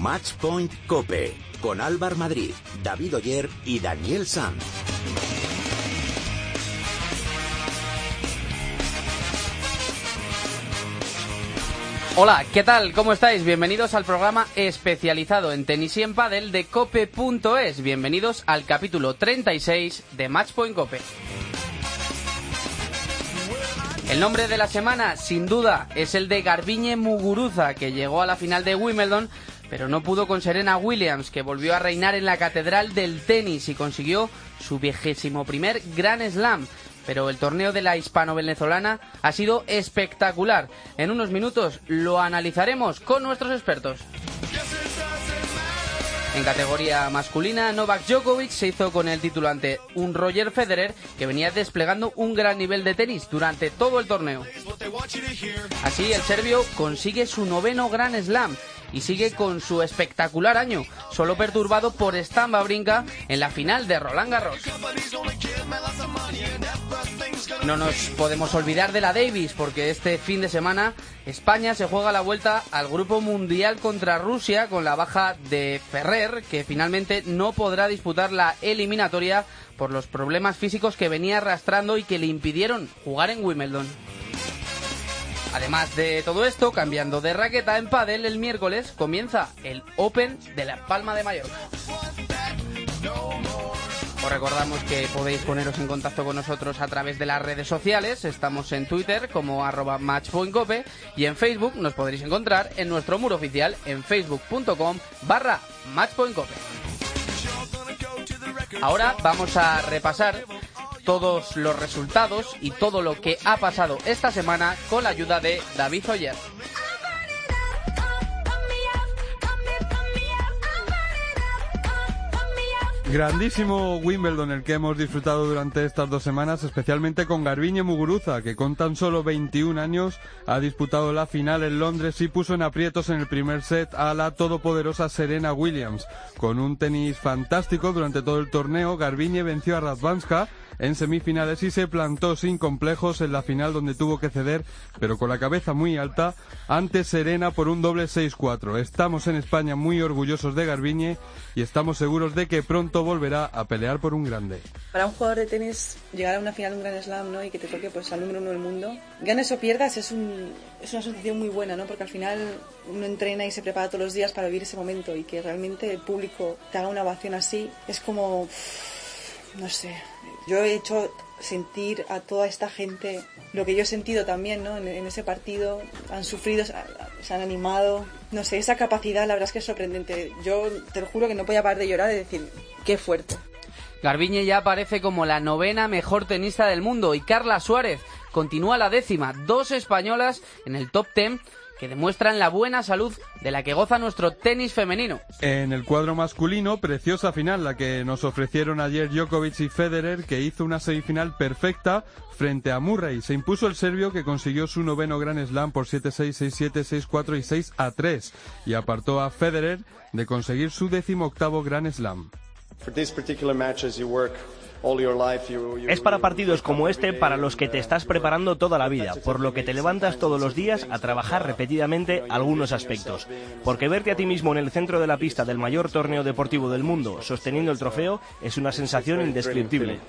Matchpoint Cope con Álvar Madrid, David Oyer y Daniel Sanz. Hola, ¿qué tal? ¿Cómo estáis? Bienvenidos al programa especializado en tenis y en pádel de cope.es. Bienvenidos al capítulo 36 de Matchpoint Cope. El nombre de la semana, sin duda, es el de Garbiñe Muguruza, que llegó a la final de Wimbledon, pero no pudo con Serena Williams, que volvió a reinar en la catedral del tenis y consiguió su vigésimo primer Grand Slam. Pero el torneo de la hispano-venezolana ha sido espectacular. En unos minutos lo analizaremos con nuestros expertos. En categoría masculina, Novak Djokovic se hizo con el título ante un Roger Federer que venía desplegando un gran nivel de tenis durante todo el torneo. Así, el serbio consigue su noveno Grand Slam y sigue con su espectacular año, solo perturbado por Stan Brinca en la final de Roland Garros. No nos podemos olvidar de la Davis porque este fin de semana España se juega la vuelta al Grupo Mundial contra Rusia con la baja de Ferrer que finalmente no podrá disputar la eliminatoria por los problemas físicos que venía arrastrando y que le impidieron jugar en Wimbledon. Además de todo esto, cambiando de raqueta en pádel, el miércoles comienza el Open de la Palma de Mallorca. Os recordamos que podéis poneros en contacto con nosotros a través de las redes sociales. Estamos en Twitter como arroba matchpointcope y en Facebook nos podréis encontrar en nuestro muro oficial en facebook.com barra matchpointcope. Ahora vamos a repasar todos los resultados y todo lo que ha pasado esta semana con la ayuda de David Oyer. Grandísimo Wimbledon el que hemos disfrutado durante estas dos semanas, especialmente con Garbiñe Muguruza, que con tan solo 21 años ha disputado la final en Londres y puso en aprietos en el primer set a la todopoderosa Serena Williams. Con un tenis fantástico durante todo el torneo, Garbiñe venció a Radvanska en semifinales y se plantó sin complejos en la final donde tuvo que ceder, pero con la cabeza muy alta, ante Serena por un doble 6-4. Estamos en España muy orgullosos de Garbiñe y estamos seguros de que pronto volverá a pelear por un grande. Para un jugador de tenis llegar a una final de un Grand Slam ¿no? y que te toque pues, al número uno del mundo, ganes o pierdas es, un, es una sensación muy buena, ¿no? porque al final uno entrena y se prepara todos los días para vivir ese momento y que realmente el público te haga una ovación así es como no sé, yo he hecho sentir a toda esta gente lo que yo he sentido también, ¿no? En, ese partido han sufrido, se han animado, no sé, esa capacidad la verdad es que es sorprendente. Yo te lo juro que no podía parar de llorar y decir, qué fuerte. Garbiñe ya aparece como la novena mejor tenista del mundo y Carla Suárez continúa la décima, dos españolas en el top ten que demuestran la buena salud de la que goza nuestro tenis femenino. En el cuadro masculino, preciosa final la que nos ofrecieron ayer Djokovic y Federer, que hizo una semifinal perfecta frente a Murray. Se impuso el serbio que consiguió su noveno Grand Slam por 7-6, 6-7, 6-4 y 6-3 y apartó a Federer de conseguir su décimo octavo Grand Slam. Es para partidos como este para los que te estás preparando toda la vida, por lo que te levantas todos los días a trabajar repetidamente algunos aspectos. Porque verte a ti mismo en el centro de la pista del mayor torneo deportivo del mundo, sosteniendo el trofeo, es una sensación indescriptible.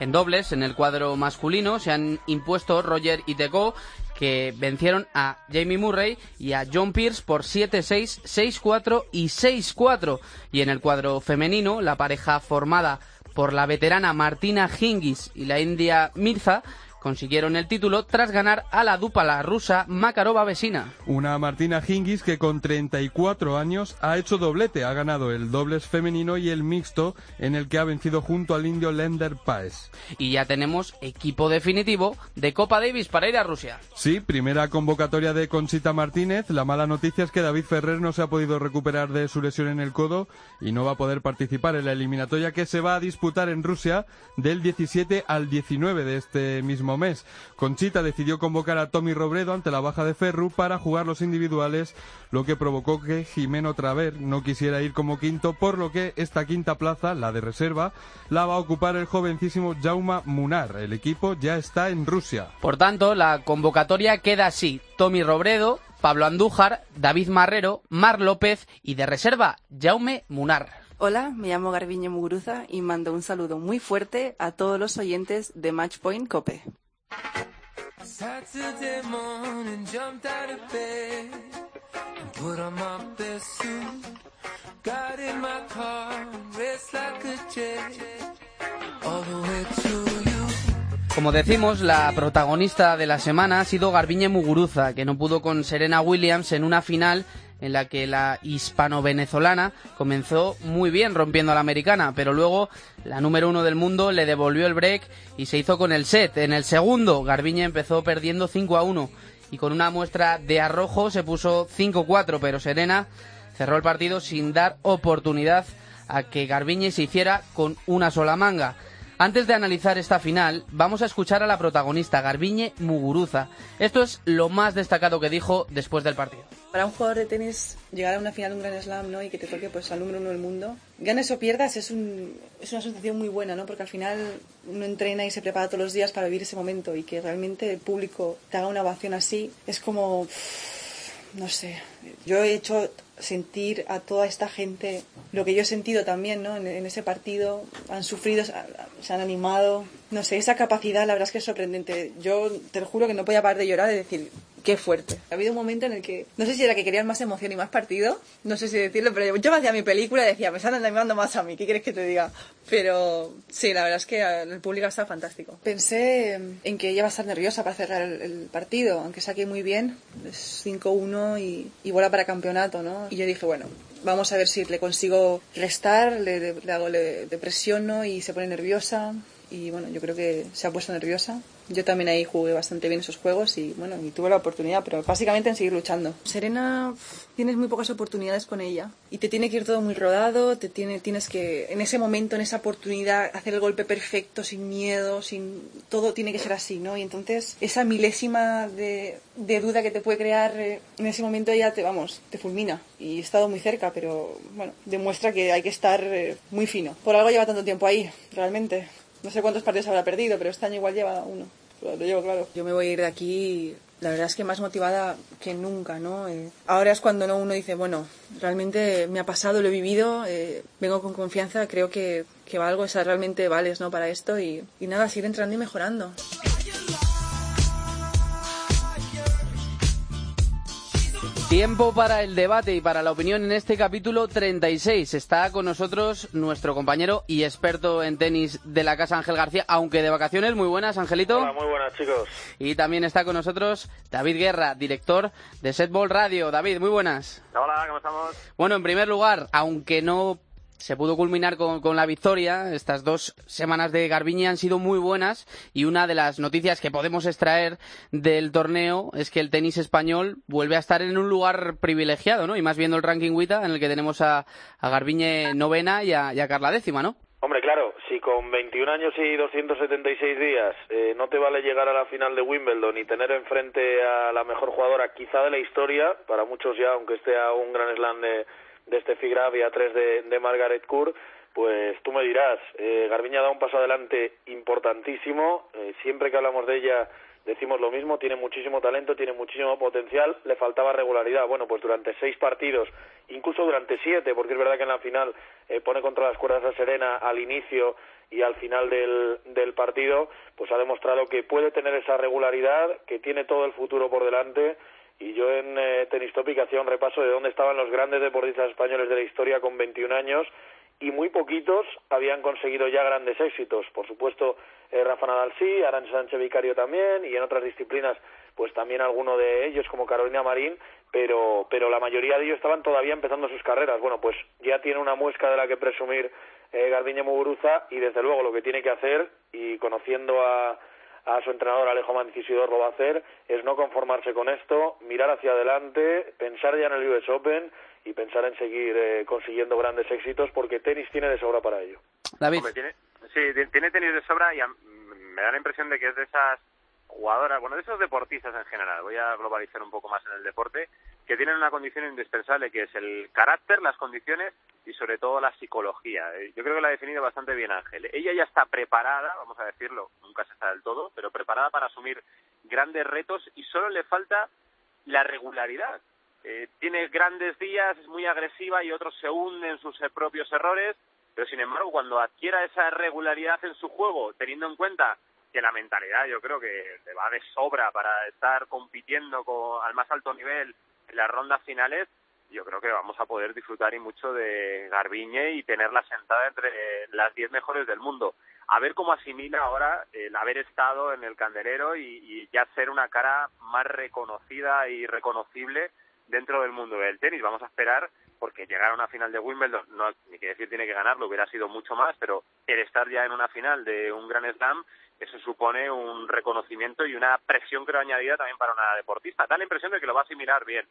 En dobles, en el cuadro masculino, se han impuesto Roger y Teco, que vencieron a Jamie Murray y a John Pierce por 7-6, 6-4 y 6-4. Y en el cuadro femenino, la pareja formada por la veterana Martina Hingis y la india Mirza consiguieron el título tras ganar a la dupla rusa Makarova Vesina. Una Martina Hingis que con 34 años ha hecho doblete, ha ganado el dobles femenino y el mixto en el que ha vencido junto al indio Lender Paes. Y ya tenemos equipo definitivo de Copa Davis para ir a Rusia. Sí, primera convocatoria de Conchita Martínez. La mala noticia es que David Ferrer no se ha podido recuperar de su lesión en el codo y no va a poder participar en la eliminatoria que se va a disputar en Rusia del 17 al 19 de este mismo mes. Conchita decidió convocar a Tommy Robredo ante la baja de Ferru para jugar los individuales, lo que provocó que Jimeno Traver no quisiera ir como quinto, por lo que esta quinta plaza, la de reserva, la va a ocupar el jovencísimo Jauma Munar. El equipo ya está en Rusia. Por tanto, la convocatoria queda así. Tommy Robredo, Pablo Andújar, David Marrero, Mar López y de reserva, Jaume Munar. Hola, me llamo Garbiñe Muguruza y mando un saludo muy fuerte a todos los oyentes de Matchpoint Cope. Como decimos, la protagonista de la semana ha sido Garbiñe Muguruza, que no pudo con Serena Williams en una final en la que la hispano-venezolana comenzó muy bien rompiendo a la americana, pero luego la número uno del mundo le devolvió el break y se hizo con el set. En el segundo, Garbiñe empezó perdiendo 5 a 1 y con una muestra de arrojo se puso 5-4, pero Serena cerró el partido sin dar oportunidad a que Garbiñe se hiciera con una sola manga. Antes de analizar esta final, vamos a escuchar a la protagonista, Garbiñe Muguruza. Esto es lo más destacado que dijo después del partido. Para un jugador de tenis llegar a una final de un Grand Slam ¿no? y que te toque pues, al número uno del mundo, ganes o pierdas, es, un, es una sensación muy buena, ¿no? porque al final uno entrena y se prepara todos los días para vivir ese momento y que realmente el público te haga una ovación así, es como, no sé, yo he hecho sentir a toda esta gente lo que yo he sentido también ¿no? en, en ese partido. Han sufrido, se han animado. No sé, esa capacidad la verdad es que es sorprendente. Yo te lo juro que no podía parar de llorar y decir, qué fuerte. Ha habido un momento en el que, no sé si era que querían más emoción y más partido, no sé si decirlo, pero yo me hacía mi película y decía, me están animando más a mí, ¿qué quieres que te diga? Pero sí, la verdad es que el público está fantástico. Pensé en que ella va a estar nerviosa para cerrar el, partido, aunque saque muy bien, es 5-1 y, y vuela para campeonato, ¿no? Y yo dije, bueno, vamos a ver si le consigo restar, le, le hago, le, le presiono y se pone nerviosa. Y bueno, yo creo que se ha puesto nerviosa yo también ahí jugué bastante bien esos juegos y bueno, y tuve la oportunidad, pero básicamente en seguir luchando. Serena, tienes muy pocas oportunidades con ella y te tiene que ir todo muy rodado, te tiene, tienes que en ese momento, en esa oportunidad, hacer el golpe perfecto, sin miedo, sin todo tiene que ser así, ¿no? Y entonces esa milésima de, de duda que te puede crear eh, en ese momento ya te, vamos, te fulmina. Y he estado muy cerca, pero bueno, demuestra que hay que estar eh, muy fino. Por algo lleva tanto tiempo ahí, realmente. No sé cuántos partidos habrá perdido, pero este año igual lleva uno. Lo llevo claro. Yo me voy a ir de aquí, la verdad es que más motivada que nunca, ¿no? Eh, ahora es cuando ¿no? uno dice, bueno, realmente me ha pasado, lo he vivido, eh, vengo con confianza, creo que, que valgo, o realmente vales, ¿no? Para esto y, y nada, seguir entrando y mejorando. Tiempo para el debate y para la opinión en este capítulo 36. Está con nosotros nuestro compañero y experto en tenis de la casa, Ángel García, aunque de vacaciones. Muy buenas, Angelito. Hola, muy buenas, chicos. Y también está con nosotros David Guerra, director de Setball Radio. David, muy buenas. Hola, ¿cómo estamos? Bueno, en primer lugar, aunque no se pudo culminar con, con, la victoria. Estas dos semanas de Garbiñe han sido muy buenas y una de las noticias que podemos extraer del torneo es que el tenis español vuelve a estar en un lugar privilegiado, ¿no? Y más viendo el ranking WITA en el que tenemos a, a Garbiñe novena y a, Carla décima, ¿no? Hombre, claro, si con 21 años y 276 días eh, no te vale llegar a la final de Wimbledon y tener enfrente a la mejor jugadora quizá de la historia, para muchos ya, aunque esté a un gran slam de de este Figrave y a tres de, de Margaret Court, pues tú me dirás, eh, Garbiña da un paso adelante importantísimo, eh, siempre que hablamos de ella decimos lo mismo, tiene muchísimo talento, tiene muchísimo potencial, le faltaba regularidad. Bueno, pues durante seis partidos, incluso durante siete, porque es verdad que en la final eh, pone contra las cuerdas a Serena al inicio y al final del, del partido, pues ha demostrado que puede tener esa regularidad, que tiene todo el futuro por delante y yo en eh, Tenis Topic hacía un repaso de dónde estaban los grandes deportistas españoles de la historia con 21 años y muy poquitos habían conseguido ya grandes éxitos. Por supuesto, eh, Rafa Nadal sí, Aran Sánchez Vicario también y en otras disciplinas pues también alguno de ellos como Carolina Marín, pero, pero la mayoría de ellos estaban todavía empezando sus carreras. Bueno, pues ya tiene una muesca de la que presumir eh, Garbiñe Muguruza y desde luego lo que tiene que hacer y conociendo a a su entrenador Alejo Mancisidor lo va a hacer, es no conformarse con esto, mirar hacia adelante, pensar ya en el US Open y pensar en seguir eh, consiguiendo grandes éxitos porque tenis tiene de sobra para ello. David. Hombre, tiene, sí, tiene tenis de sobra y a, me da la impresión de que es de esas jugadoras, bueno, de esos deportistas en general, voy a globalizar un poco más en el deporte, que tienen una condición indispensable que es el carácter, las condiciones y sobre todo la psicología. Eh, yo creo que la ha definido bastante bien Ángel. Ella ya está preparada, vamos a decirlo, nunca se está del todo, pero preparada para asumir grandes retos y solo le falta la regularidad. Eh, tiene grandes días, es muy agresiva y otros se hunden en sus propios errores, pero sin embargo cuando adquiera esa regularidad en su juego, teniendo en cuenta que la mentalidad yo creo que le va de sobra para estar compitiendo al más alto nivel en las rondas finales, yo creo que vamos a poder disfrutar y mucho de Garbiñe y tenerla sentada entre las diez mejores del mundo. A ver cómo asimila ahora el haber estado en el candelero y, y ya ser una cara más reconocida y reconocible dentro del mundo del tenis. Vamos a esperar porque llegar a una final de Wimbledon, no ni que decir tiene que ganarlo, hubiera sido mucho más, pero el estar ya en una final de un Gran Slam, eso supone un reconocimiento y una presión creo añadida también para una deportista. Da la impresión de que lo va a asimilar bien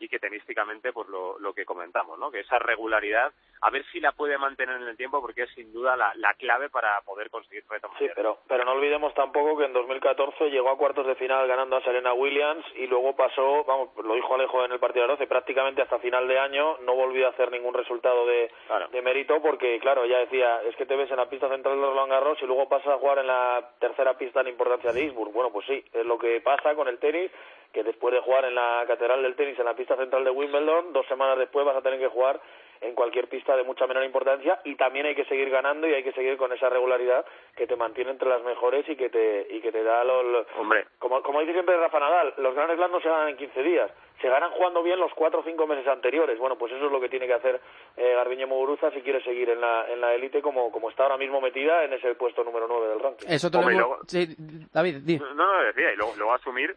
y que tenísticamente pues lo, lo que comentamos, ¿no? Que esa regularidad, a ver si la puede mantener en el tiempo porque es sin duda la, la clave para poder conseguir retos Sí, pero, pero no olvidemos tampoco que en 2014 llegó a cuartos de final ganando a Serena Williams y luego pasó, vamos, lo dijo Alejo en el partido de 12, prácticamente hasta final de año no volvió a hacer ningún resultado de, de mérito porque, claro, ya decía, es que te ves en la pista central de Roland Garros y luego pasas a jugar en la tercera pista de importancia de Eastbourne. Bueno, pues sí, es lo que pasa con el tenis que después de jugar en la Catedral del Tenis en la pista central de Wimbledon, dos semanas después vas a tener que jugar en cualquier pista de mucha menor importancia y también hay que seguir ganando y hay que seguir con esa regularidad que te mantiene entre las mejores y que te y que te da los, hombre. como como dice siempre Rafa Nadal los grandes slams no se ganan en 15 días se ganan jugando bien los cuatro o cinco meses anteriores. Bueno pues eso es lo que tiene que hacer eh, Garbiñe Muguruza si quiere seguir en la en la élite como como está ahora mismo metida en ese puesto número 9 del ranking. Eso te lo hemos... sí, David di. no no decía y luego, luego asumir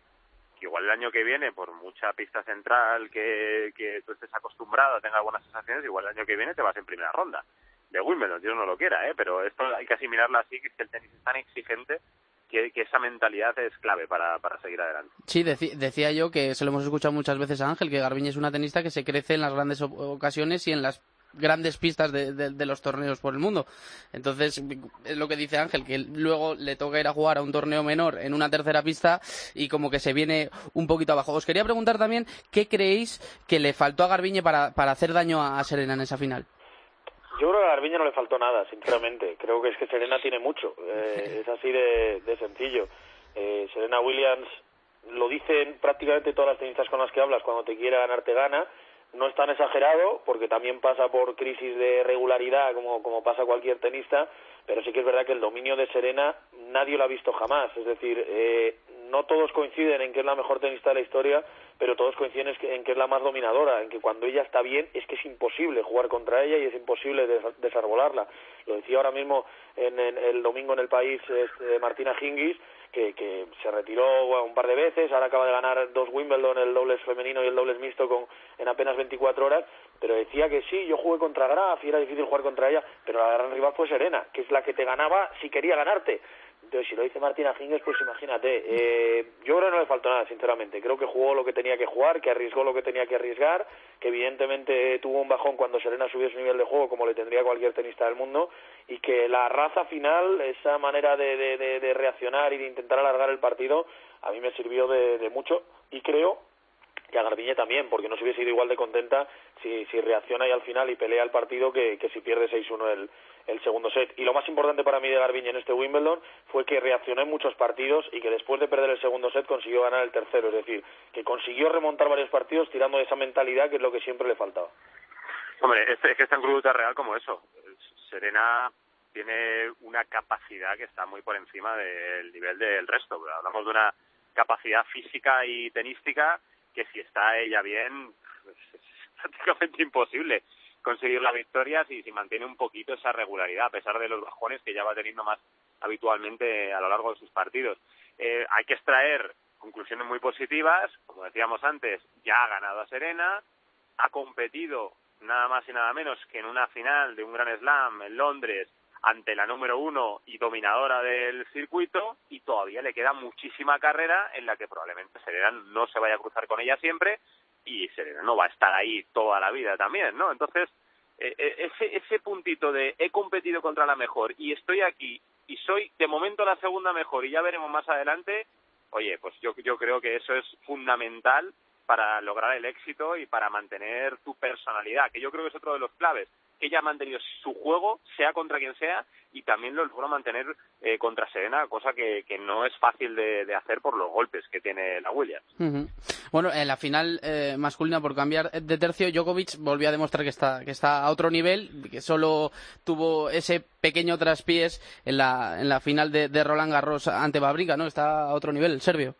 igual el año que viene, por mucha pista central que, que tú estés acostumbrado, tenga buenas sensaciones, igual el año que viene te vas en primera ronda de Wimbledon, Dios no lo quiera, ¿eh? pero esto hay que asimilarlo así, que el tenis es tan exigente que, que esa mentalidad es clave para, para seguir adelante. Sí, decía yo que se lo hemos escuchado muchas veces a Ángel, que Garbiñe es una tenista que se crece en las grandes ocasiones y en las grandes pistas de, de, de, los torneos por el mundo. Entonces, es lo que dice Ángel, que luego le toca ir a jugar a un torneo menor en una tercera pista y como que se viene un poquito abajo. Os quería preguntar también qué creéis que le faltó a Garbiñe para, para hacer daño a Serena en esa final. Yo creo que a Garbiñe no le faltó nada, sinceramente. Creo que es que Serena tiene mucho. Eh, es así de, de sencillo. Eh, Serena Williams lo dicen prácticamente todas las tenistas con las que hablas, cuando te quiere ganar te gana no es tan exagerado porque también pasa por crisis de regularidad como, como pasa cualquier tenista, pero sí que es verdad que el dominio de Serena nadie lo ha visto jamás. Es decir, eh, no todos coinciden en que es la mejor tenista de la historia, pero todos coinciden en que es la más dominadora, en que cuando ella está bien es que es imposible jugar contra ella y es imposible desarbolarla. Lo decía ahora mismo en, en el domingo en el país este, Martina Hingis, que, que se retiró un par de veces, ahora acaba de ganar dos Wimbledon, el dobles femenino y el dobles mixto con, en apenas 24 horas, pero decía que sí, yo jugué contra Graf y era difícil jugar contra ella, pero la gran rival fue Serena, que es la que te ganaba si quería ganarte. Si lo dice Martina Hingis, pues imagínate. Eh, yo creo que no le faltó nada, sinceramente. Creo que jugó lo que tenía que jugar, que arriesgó lo que tenía que arriesgar, que evidentemente tuvo un bajón cuando Serena subió su nivel de juego, como le tendría cualquier tenista del mundo, y que la raza final, esa manera de, de, reaccionar y de intentar alargar el partido, a mí me sirvió de, de mucho y creo que a Garbiñe también, porque no se hubiese ido igual de contenta si, si reacciona ahí al final y pelea el partido que, que si pierde 6-1 el, el segundo set. Y lo más importante para mí de Garbiñe en este Wimbledon fue que reaccionó en muchos partidos y que después de perder el segundo set consiguió ganar el tercero, es decir, que consiguió remontar varios partidos tirando de esa mentalidad que es lo que siempre le faltaba. Hombre, es, que es tan crudo real como eso. Serena tiene una capacidad que está muy por encima del nivel del resto. Hablamos de una capacidad física y tenística que si está ella bien es prácticamente imposible conseguir la victoria si, si mantiene un poquito esa regularidad, a pesar de los bajones que ya va teniendo más habitualmente a lo largo de sus partidos. Eh, hay que extraer conclusiones muy positivas, como decíamos antes, ya ha ganado a Serena, ha competido nada más y nada menos que en una final de un Gran Slam en Londres ante la número uno y dominadora del circuito y todavía le queda muchísima carrera en la que probablemente Serena no se vaya a cruzar con ella siempre y Serena no va a estar ahí toda la vida también, ¿no? Entonces, eh, ese, ese puntito de he competido contra la mejor y estoy aquí y soy de momento la segunda mejor y ya veremos más adelante, oye, pues yo, yo creo que eso es fundamental para lograr el éxito y para mantener tu personalidad, que yo creo que es otro de los claves. Que ella ha mantenido su juego, sea contra quien sea, y también lo logró mantener eh, contra Serena, cosa que, que no es fácil de, hacer por los golpes que tiene la Williams. Bueno, en la final eh, masculina, por cambiar de tercio, Djokovic volvió a demostrar que está, que está a otro nivel, que solo tuvo ese pequeño traspiés en la, en la final de, de Roland Garros ante Babrica, ¿no? Está a otro nivel el serbio.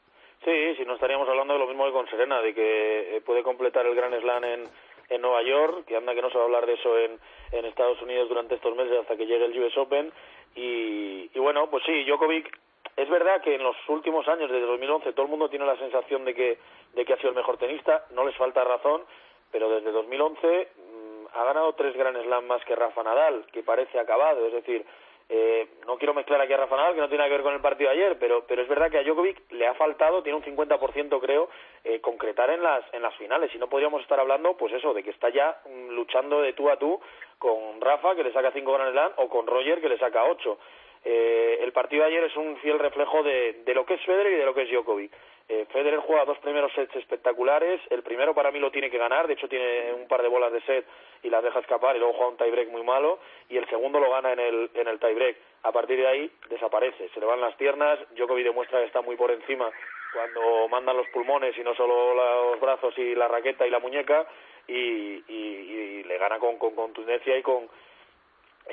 Sí, no estaríamos hablando de lo mismo que con Serena, de que eh, puede completar el Gran Slam en, en Nueva York, que anda que no se va a hablar de eso en, en Estados Unidos durante estos meses hasta que llegue el US Open. Y, y bueno, pues sí, Djokovic, es verdad que en los últimos años, desde 2011, todo el mundo tiene la sensación de que, de que ha sido el mejor tenista, no les falta razón, pero desde 2011 mm, ha ganado tres Gran Slam más que Rafa Nadal, que parece acabado, es decir, eh, no quiero mezclar aquí a Rafa Nadal, que no tiene nada que ver con el partido de ayer, pero, pero es verdad que a Djokovic le ha faltado, tiene un 50% creo, eh, concretar en las, en las finales. Y no podríamos estar hablando, pues eso, de que está ya mm, luchando de tú a tú con Rafa, que le saca 5 Grand Slam, o con Roger, que le saca 8. Eh, el partido de ayer es un fiel reflejo de, de lo que es Federer y de lo que es Djokovic. Eh, Federer juega dos primeros sets espectaculares. El primero para mí lo tiene que ganar. De hecho, tiene un par de bolas de set y las deja escapar. Y luego juega un tiebreak muy malo. Y el segundo lo gana en el, en el tiebreak. A partir de ahí desaparece. Se le van las piernas. Djokovic demuestra que está muy por encima cuando mandan los pulmones y no solo los brazos y la raqueta y la muñeca. Y, le gana con contundencia y con,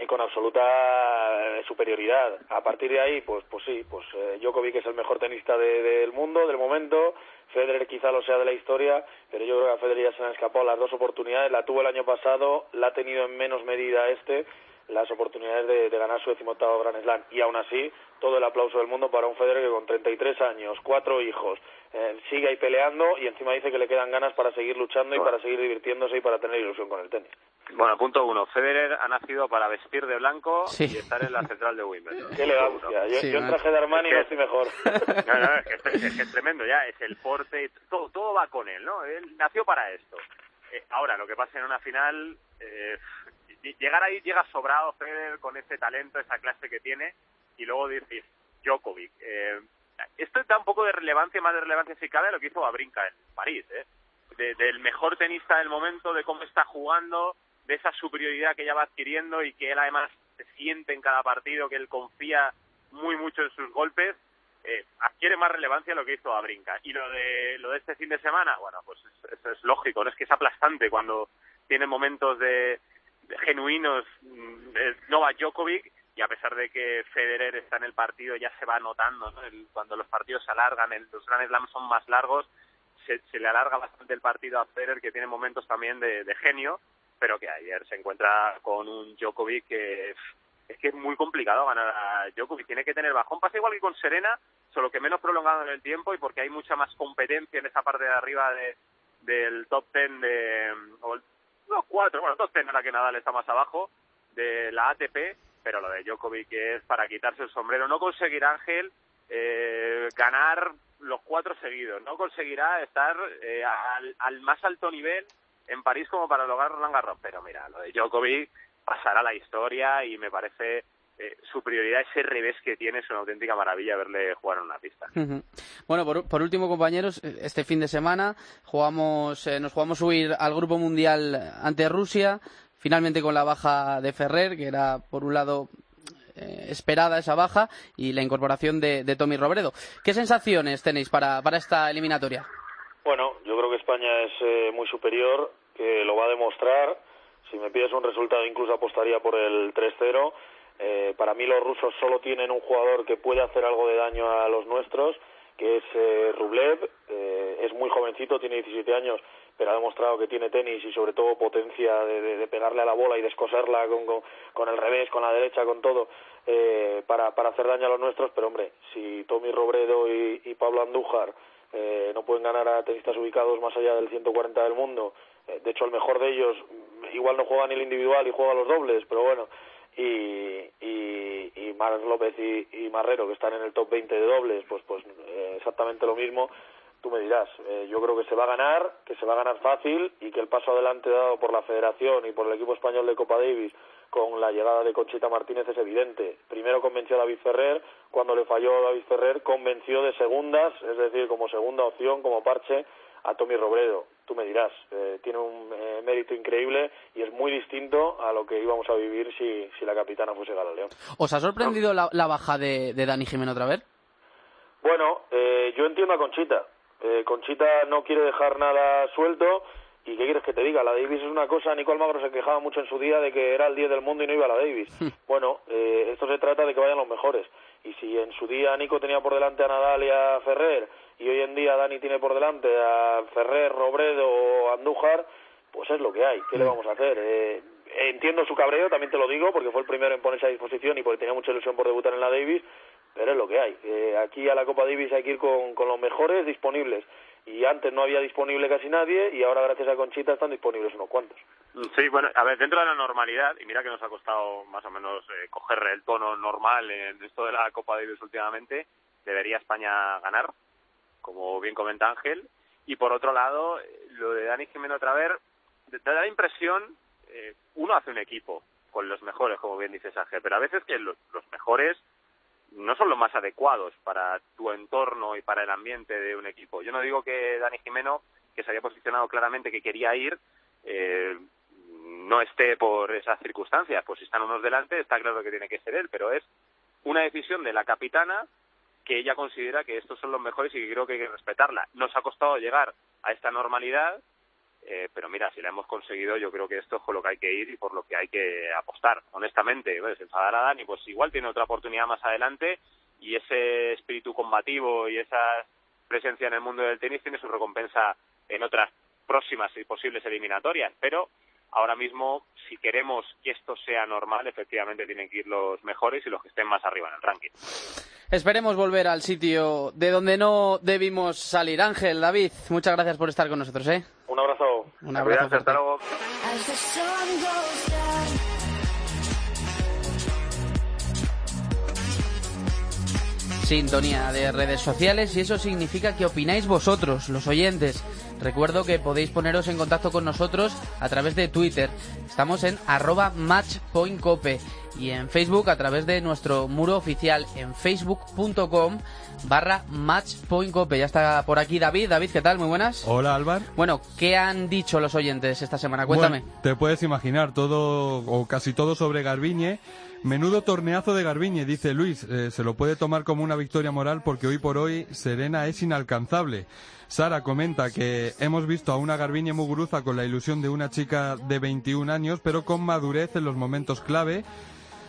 y con absoluta eh, superioridad. A partir de ahí, pues, pues sí, pues eh, Djokovic es el mejor tenista del mundo, del momento. Federer quizá lo sea de la historia, pero yo creo que a Federer ya se le han escapado las dos oportunidades. La tuvo el año pasado, la ha tenido en menos medida este, las oportunidades de, de ganar su decimoctavo Grand Slam. Y aún así, todo el aplauso del mundo para un Federer que con 33 años, cuatro hijos, eh, sigue ahí peleando y encima dice que le quedan ganas para seguir luchando y para seguir divirtiéndose y para tener ilusión con el tenis. Bueno, punto uno. Federer ha nacido para vestir de blanco y estar en la central de Wimbledon. Qué elegancia. Yo, traje de Armani no estoy mejor. es, que es, tremendo ya. Es el porte, todo, todo va con él, ¿no? Él nació para esto. Eh, ahora, lo que pasa en una final, eh, llegar ahí llega sobrado Federer con ese talento, esa clase que tiene, y luego decir Djokovic. Eh, esto da un poco de relevancia, más de relevancia si cabe, a lo que hizo Babrinka en París, ¿eh? del mejor tenista del momento, de cómo está jugando, de esa superioridad que ya va adquiriendo y que él además se siente en cada partido, que él confía muy mucho en sus golpes, eh, adquiere más relevancia lo que hizo a Brinca. Y lo de, lo de este fin de semana, bueno, pues eso es, lógico, ¿no? es que es aplastante cuando tiene momentos de, genuinos mm, Novak Djokovic y a pesar de que Federer está en el partido ya se va notando, ¿no? cuando los partidos se alargan, el, los Grand Slams son más largos, se, le alarga bastante el partido a Federer que tiene momentos también de genio pero que ayer se encuentra con un Djokovic que es que es muy complicado ganar a Djokovic. Tiene que tener bajón. Pasa igual que con Serena, solo que menos prolongado en el tiempo y porque hay mucha más competencia en esa parte de arriba de, del top ten de... O los cuatro, bueno, top ten ahora que Nadal está más abajo, de la ATP, pero lo de Djokovic es para quitarse el sombrero. No conseguirá Ángel eh, ganar los cuatro seguidos, no conseguirá estar eh, al, al más alto nivel en París como para lograr Roland Garros. Pero mira, lo de Djokovic pasará la historia y me parece eh, su prioridad, ese revés que tiene, es una auténtica maravilla verle jugar en una pista. Bueno, por, último, compañeros, este fin de semana jugamos, eh, nos jugamos subir al Grupo Mundial ante Rusia, finalmente con la baja de Ferrer, que era, por un lado, eh, esperada esa baja, y la incorporación de, de Tommy Robredo. ¿Qué sensaciones tenéis para, para esta eliminatoria? Bueno, yo creo que España es eh, muy superior, que lo va a demostrar. Si me pides un resultado, incluso apostaría por el 3-0. Eh, para mí los rusos solo tienen un jugador que puede hacer algo de daño a los nuestros, que es eh, Rublev. Eh, es muy jovencito, tiene 17 años, pero ha demostrado que tiene tenis y sobre todo potencia de, pegarle a la bola y descoserla con, con, con, el revés, con la derecha, con todo, eh, para, para hacer daño a los nuestros. Pero hombre, si Tommy Robredo y, y Pablo Andújar eh, no pueden ganar a tenistas ubicados más allá del 140 del mundo. Eh, de hecho, el mejor de ellos igual no juega ni el individual y juega los dobles, pero bueno. Y, y, y López y, Marrero, que están en el top 20 de dobles, pues, pues eh, exactamente lo mismo. Tú me dirás, eh, yo creo que se va a ganar, que se va a ganar fácil y que el paso adelante dado por la Federación y por el equipo español de Copa Davis con la llegada de Conchita Martínez es evidente. Primero convenció a David Ferrer, cuando le falló David Ferrer convenció de segundas, es decir, como segunda opción, como parche a Tommy Robredo. Tú me dirás, eh, tiene un eh, mérito increíble y es muy distinto a lo que íbamos a vivir si, si la capitana fuese Gala León. ¿Os ha sorprendido la, la baja de, de Dani Jiménez otra vez? Bueno, eh, yo entiendo a Conchita. Eh, Conchita no quiere dejar nada suelto. ¿Y qué quieres que te diga? La Davis es una cosa. Nico Almagro se quejaba mucho en su día de que era el 10 del mundo y no iba a la Davis. bueno, eh, esto se trata de que vayan los mejores. Y si en su día Nico tenía por delante a Nadal y a Ferrer, y hoy en día Dani tiene por delante a Ferrer, Robredo o Andújar, pues es lo que hay. ¿Qué le vamos a hacer? Eh, entiendo su cabreo, también te lo digo, porque fue el primero en ponerse a disposición y porque tenía mucha ilusión por debutar en la Davis, pero es lo que hay. Eh, aquí a la Copa Davis hay que ir con, con los mejores disponibles y antes no había disponible casi nadie y ahora gracias a Conchita están disponibles unos cuantos. Sí, bueno, a ver, dentro de la normalidad, y mira que nos ha costado más o menos eh, coger el tono normal en esto de la Copa Davis últimamente, debería España ganar, como bien comenta Ángel, y por otro lado, lo de Dani Jiménez otra vez, te da la impresión, eh, uno hace un equipo con los mejores, como bien dice Ángel, pero a veces que los, los mejores no son los más adecuados para tu entorno y para el ambiente de un equipo. Yo no digo que Dani Jimeno, que se había posicionado claramente que quería ir, eh, no esté por esas circunstancias. Pues si están unos delante, está claro que tiene que ser él, pero es una decisión de la capitana que ella considera que estos son los mejores y que creo que hay que respetarla. Nos ha costado llegar a esta normalidad, eh, pero mira, si la hemos conseguido, yo creo que esto es con lo que hay que ir y por lo que hay que apostar, honestamente. Pues enfadar a Dani, pues igual tiene otra oportunidad más adelante y ese espíritu combativo y esa presencia en el mundo del tenis tiene su recompensa en otras próximas y posibles eliminatorias. Pero ahora mismo, si queremos que esto sea normal, efectivamente tienen que ir los mejores y los que estén más arriba en el ranking. Esperemos volver al sitio de donde no debimos salir. Ángel, David, muchas gracias por estar con nosotros, ¿eh? Un abrazo. Un abrazo. Cuídate, hasta luego. Sintonía de redes sociales y eso significa que opináis vosotros, los oyentes. Recuerdo que podéis poneros en contacto con nosotros a través de Twitter. Estamos en arroba matchpointcope y en Facebook a través de nuestro muro oficial en facebook.com barra matchpointcope. Ya está por aquí David. David, ¿qué tal? Muy buenas. Hola, Álvaro. Bueno, ¿qué han dicho los oyentes esta semana? Cuéntame. Bueno, te puedes imaginar todo o casi todo sobre Garbiñe. Menudo torneazo de Garbiñe, dice Luis. Eh, se lo puede tomar como una victoria moral porque hoy por hoy Serena es inalcanzable. Sara comenta que hemos visto a una Garbiñe Muguruza con la ilusión de una chica de 21 años, pero con madurez en los momentos clave.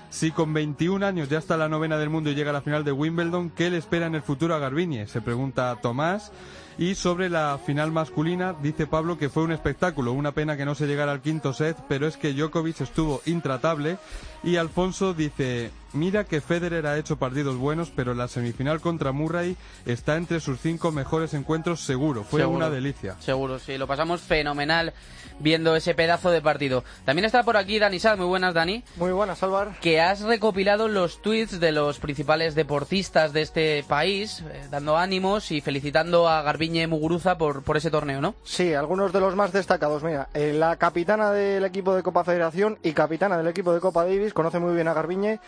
Si con 21 años ya está la novena del mundo y llega a la final de Wimbledon, ¿qué le espera en el futuro a Garbiñe? Se pregunta Tomás. Y sobre la final masculina, dice Pablo que fue un espectáculo, una pena que no se llegara al quinto set, pero es que Djokovic estuvo intratable. Y Alfonso dice, mira que Federer ha hecho partidos buenos, pero la semifinal contra Murray está entre sus cinco mejores encuentros seguro. Fue Seguro. una delicia. Seguro, sí, lo pasamos fenomenal viendo ese pedazo de partido. También está por aquí Dani Sal, muy buenas Dani, Muy buenas, Álvaro. que has recopilado los tweets de los principales deportistas de este país, eh, dando ánimos y felicitando a Garbiñe Muguruza por, por ese torneo, ¿no? Sí, algunos de los más destacados. Mira, eh, la capitana del equipo de Copa Federación y capitana del equipo de Copa Davis, conoce muy bien a Garbiñe,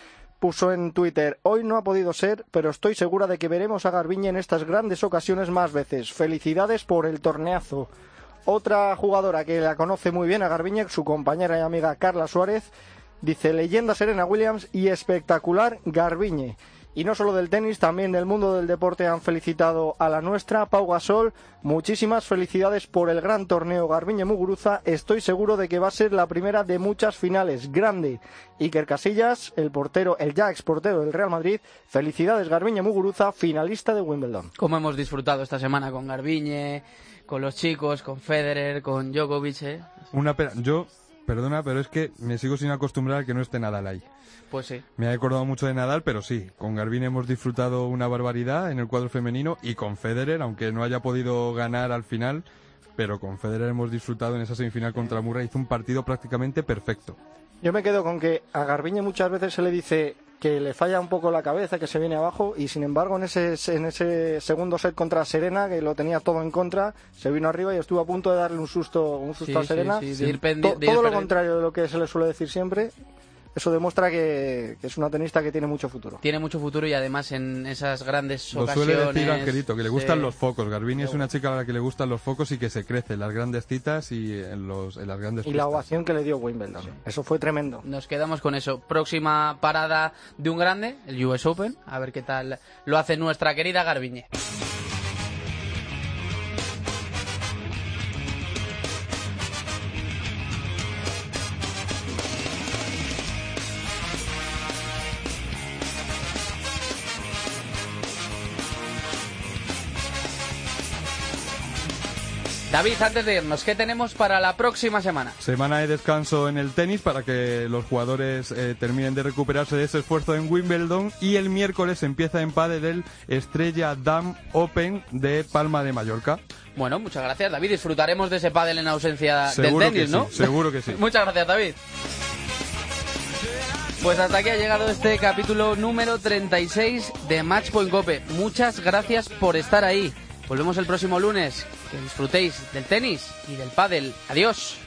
puso en Twitter, hoy no ha podido ser, pero estoy segura de que veremos a Garbiñe en estas grandes ocasiones más veces. Felicidades por el torneazo. Otra jugadora que la conoce muy bien a Garbiñe, su compañera y amiga Carla Suárez, dice leyenda Serena Williams y espectacular Garbiñe. Y no solo del tenis, también del mundo del deporte han felicitado a la nuestra, Pau Gasol. Muchísimas felicidades por el gran torneo Garbiñe Muguruza. Estoy seguro de que va a ser la primera de muchas finales. Grande. Iker Casillas, el portero, el ya ex portero del Real Madrid. Felicidades Garbiñe Muguruza, finalista de Wimbledon. Como hemos disfrutado esta semana con Garbiñe, con los chicos, con Federer, con Djokovic, ¿eh? Una pena. Yo, perdona, pero es que me sigo sin acostumbrar a que no esté Nadal ahí. Pues sí. Me he acordado mucho de Nadal, pero sí, con Garbiñe hemos disfrutado una barbaridad en el cuadro femenino y con Federer, aunque no haya podido ganar al final, pero con Federer hemos disfrutado en esa semifinal contra Murray. Hizo un partido prácticamente perfecto. Yo me quedo con que a Garbiñe muchas veces se le dice que le falla un poco la cabeza, que se viene abajo, y sin embargo en ese, en ese segundo set contra Serena, que lo tenía todo en contra, se vino arriba y estuvo a punto de darle un susto, un susto Sí, a sí, Serena. sí, de ir pendi- To- de ir todo lo contrario de lo que se le suele decir siempre. Eso demuestra que, es una tenista que tiene mucho futuro. Tiene mucho futuro y además en esas grandes Lo ocasiones... suele decir Angelito, que le gustan los focos. Garbini es una chica a la que le gustan los focos y que se crece en las grandes citas y en, los, en las grandes Y la ovación que le dio Wimbledon. Eso fue tremendo. Nos quedamos con eso. Próxima parada de un grande, el US Open. A ver qué tal lo hace nuestra querida Garbiñe. David, antes de irnos, ¿qué tenemos para la próxima semana? Semana de descanso en el tenis para que los jugadores eh, terminen de recuperarse de ese esfuerzo en Wimbledon y el miércoles empieza en pádel el Estrella Dam Open de Palma de Mallorca. Bueno, muchas gracias, David. Disfrutaremos de ese pádel en ausencia del tenis, ¿no? seguro que sí. muchas gracias, David. Pues hasta aquí ha llegado este capítulo número 36 de Matchpoint Cope. Muchas gracias por estar ahí. Volvemos el próximo lunes. Que disfrutéis del tenis y del pádel. Adiós.